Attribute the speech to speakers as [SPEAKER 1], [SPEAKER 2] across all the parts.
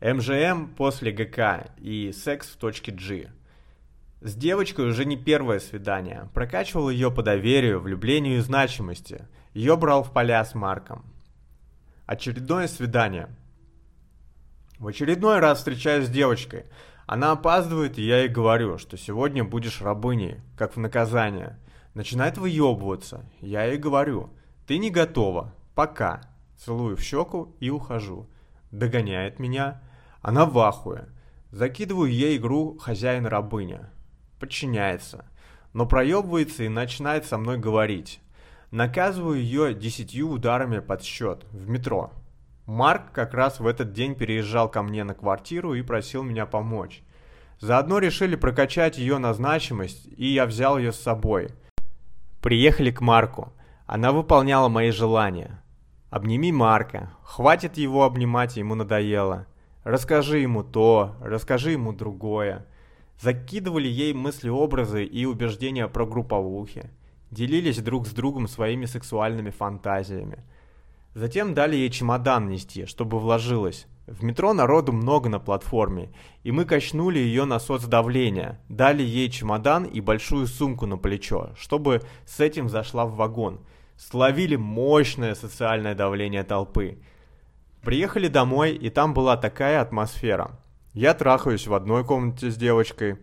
[SPEAKER 1] МЖМ после ГК и секс в точке G. С девочкой уже не первое свидание. Прокачивал ее по доверию, влюблению и значимости. Ее брал в поля с Марком. Очередное свидание. В очередной раз встречаюсь с девочкой. Она опаздывает, и я ей говорю, что сегодня будешь рабыней, как в наказание. Начинает выебываться. Я ей говорю, ты не готова, пока. Целую в щеку и ухожу. Догоняет меня. Она в ахуе. Закидываю ей игру «Хозяин-рабыня». Подчиняется. Но проебывается и начинает со мной говорить. Наказываю ее десятью ударами под счет в метро. Марк как раз в этот день переезжал ко мне на квартиру и просил меня помочь. Заодно решили прокачать ее на значимость, и я взял ее с собой. Приехали к Марку. Она выполняла мои желания. Обними Марка. Хватит его обнимать, ему надоело. Расскажи ему то, расскажи ему другое. Закидывали ей мысли-образы и убеждения про групповухи. Делились друг с другом своими сексуальными фантазиями. Затем дали ей чемодан нести, чтобы вложилась. В метро народу много на платформе, и мы качнули ее на соцдавление. Дали ей чемодан и большую сумку на плечо, чтобы с этим зашла в вагон. Словили мощное социальное давление толпы. Приехали домой, и там была такая атмосфера. Я трахаюсь в одной комнате с девочкой.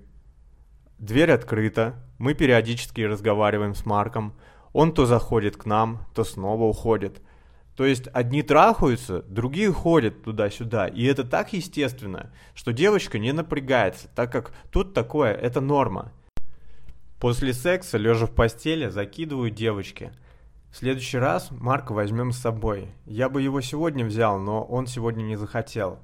[SPEAKER 1] Дверь открыта, мы периодически разговариваем с Марком. Он то заходит к нам, то снова уходит – то есть одни трахаются, другие ходят туда-сюда. И это так естественно, что девочка не напрягается, так как тут такое, это норма. После секса, лежа в постели, закидываю девочке. В следующий раз Марка возьмем с собой. Я бы его сегодня взял, но он сегодня не захотел.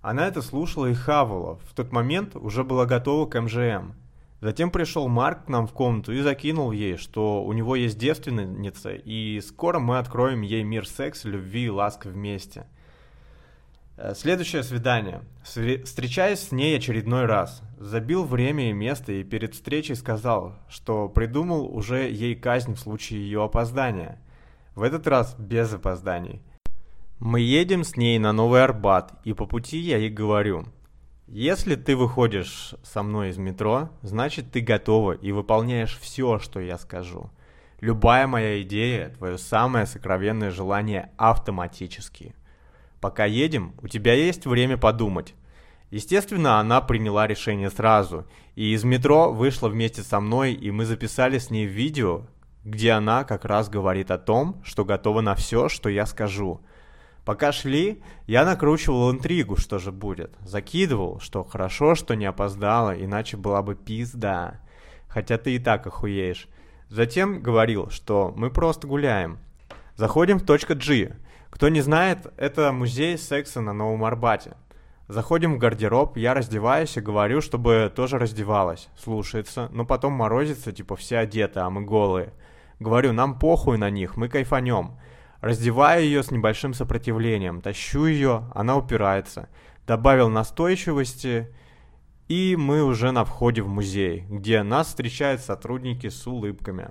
[SPEAKER 1] Она это слушала и хавала. В тот момент уже была готова к МЖМ. Затем пришел Марк к нам в комнату и закинул ей, что у него есть девственница, и скоро мы откроем ей мир секса, любви и ласк вместе. Э, следующее свидание. Встречаясь с ней очередной раз, забил время и место и перед встречей сказал, что придумал уже ей казнь в случае ее опоздания. В этот раз без опозданий. Мы едем с ней на Новый Арбат, и по пути я ей говорю – если ты выходишь со мной из метро, значит ты готова и выполняешь все, что я скажу. Любая моя идея, твое самое сокровенное желание автоматически. Пока едем, у тебя есть время подумать. Естественно, она приняла решение сразу, и из метро вышла вместе со мной, и мы записали с ней видео, где она как раз говорит о том, что готова на все, что я скажу – Пока шли, я накручивал интригу, что же будет. Закидывал, что хорошо, что не опоздала, иначе была бы пизда. Хотя ты и так охуеешь. Затем говорил, что мы просто гуляем. Заходим в точка G. Кто не знает, это музей секса на Новом Арбате. Заходим в гардероб, я раздеваюсь и говорю, чтобы тоже раздевалась. Слушается, но потом морозится, типа все одеты, а мы голые. Говорю, нам похуй на них, мы кайфанем. Раздеваю ее с небольшим сопротивлением, тащу ее, она упирается. Добавил настойчивости, и мы уже на входе в музей, где нас встречают сотрудники с улыбками.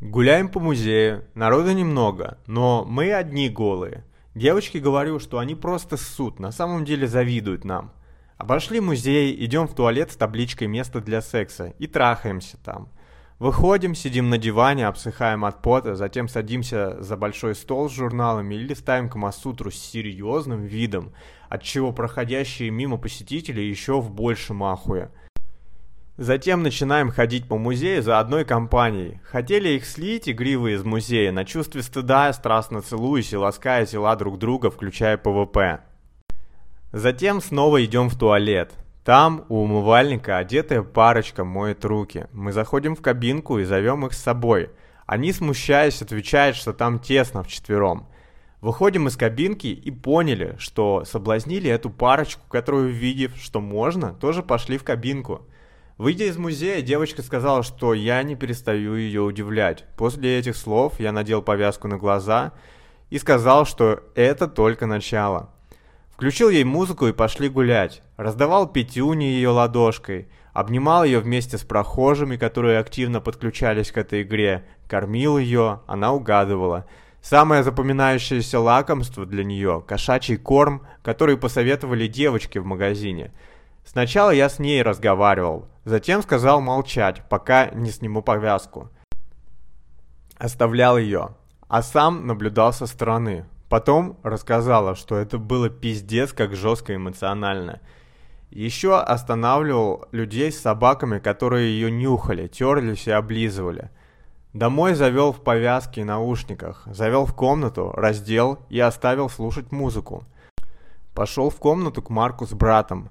[SPEAKER 1] Гуляем по музею, народа немного, но мы одни голые. Девочке говорю, что они просто ссут, на самом деле завидуют нам. Обошли музей, идем в туалет с табличкой «Место для секса» и трахаемся там. Выходим, сидим на диване, обсыхаем от пота, затем садимся за большой стол с журналами или ставим Камасутру с серьезным видом, от чего проходящие мимо посетители еще в большем ахуе. Затем начинаем ходить по музею за одной компанией. Хотели их слить, игривые из музея, на чувстве стыда, страстно целуясь и лаская тела друг друга, включая ПВП. Затем снова идем в туалет. Там у умывальника одетая парочка моет руки. Мы заходим в кабинку и зовем их с собой. Они, смущаясь, отвечают, что там тесно вчетвером. Выходим из кабинки и поняли, что соблазнили эту парочку, которую, увидев, что можно, тоже пошли в кабинку. Выйдя из музея, девочка сказала, что я не перестаю ее удивлять. После этих слов я надел повязку на глаза и сказал, что это только начало. Включил ей музыку и пошли гулять. Раздавал пятюни ее ладошкой. Обнимал ее вместе с прохожими, которые активно подключались к этой игре. Кормил ее, она угадывала. Самое запоминающееся лакомство для нее – кошачий корм, который посоветовали девочки в магазине. Сначала я с ней разговаривал, затем сказал молчать, пока не сниму повязку. Оставлял ее, а сам наблюдал со стороны. Потом рассказала, что это было пиздец как жестко эмоционально. Еще останавливал людей с собаками, которые ее нюхали, терлись и облизывали. Домой завел в повязке и наушниках, завел в комнату, раздел и оставил слушать музыку. Пошел в комнату к Марку с братом.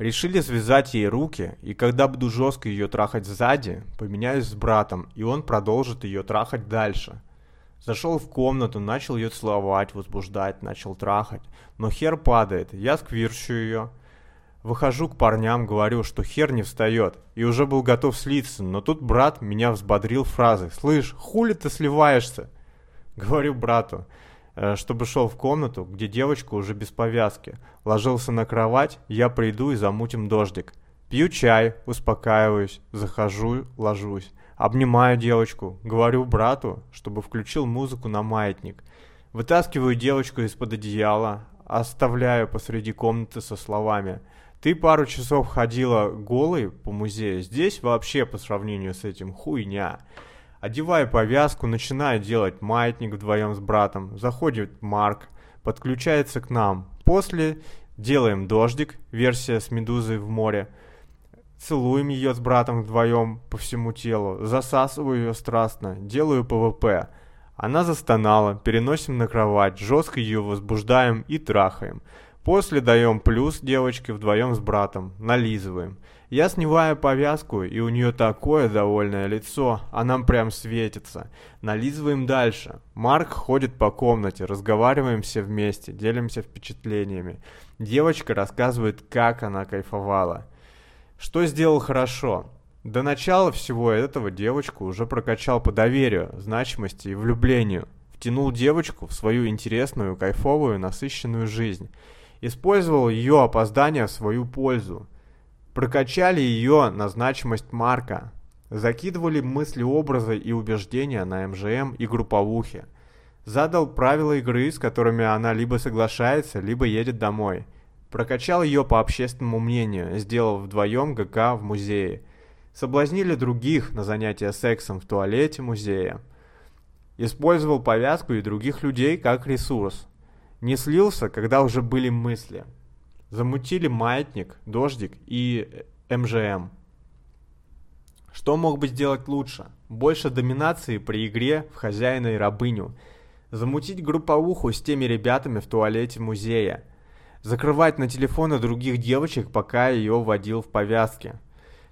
[SPEAKER 1] Решили связать ей руки, и когда буду жестко ее трахать сзади, поменяюсь с братом, и он продолжит ее трахать дальше. Зашел в комнату, начал ее целовать, возбуждать, начал трахать. Но хер падает, я сквирчу ее. Выхожу к парням, говорю, что хер не встает, и уже был готов слиться, но тут брат меня взбодрил фразой «Слышь, хули ты сливаешься?» Говорю брату, чтобы шел в комнату, где девочка уже без повязки. Ложился на кровать, я приду и замутим дождик. Пью чай, успокаиваюсь, захожу, ложусь. Обнимаю девочку, говорю брату, чтобы включил музыку на маятник. Вытаскиваю девочку из-под одеяла, оставляю посреди комнаты со словами «Ты пару часов ходила голой по музею, здесь вообще по сравнению с этим хуйня». Одеваю повязку, начинаю делать маятник вдвоем с братом. Заходит Марк, подключается к нам. После делаем дождик, версия с медузой в море. Целуем ее с братом вдвоем по всему телу, засасываю ее страстно, делаю ПВП. Она застонала, переносим на кровать, жестко ее возбуждаем и трахаем. После даем плюс девочке вдвоем с братом, нализываем. Я снимаю повязку, и у нее такое довольное лицо, а нам прям светится. Нализываем дальше. Марк ходит по комнате, разговариваем все вместе, делимся впечатлениями. Девочка рассказывает, как она кайфовала. Что сделал хорошо? До начала всего этого девочку уже прокачал по доверию, значимости и влюблению. Втянул девочку в свою интересную, кайфовую, насыщенную жизнь. Использовал ее опоздание в свою пользу. Прокачали ее на значимость Марка. Закидывали мысли, образы и убеждения на МЖМ и групповухе. Задал правила игры, с которыми она либо соглашается, либо едет домой – Прокачал ее по общественному мнению, сделав вдвоем ГК в музее. Соблазнили других на занятия сексом в туалете музея. Использовал повязку и других людей как ресурс. Не слился, когда уже были мысли. Замутили маятник, дождик и МЖМ. Что мог бы сделать лучше? Больше доминации при игре в хозяина и рабыню. Замутить групповуху с теми ребятами в туалете музея закрывать на телефоны других девочек, пока ее водил в повязке.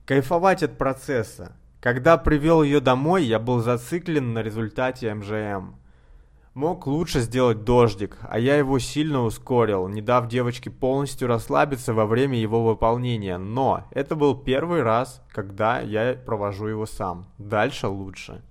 [SPEAKER 1] Кайфовать от процесса. Когда привел ее домой, я был зациклен на результате МЖМ. Мог лучше сделать дождик, а я его сильно ускорил, не дав девочке полностью расслабиться во время его выполнения. Но это был первый раз, когда я провожу его сам. Дальше лучше.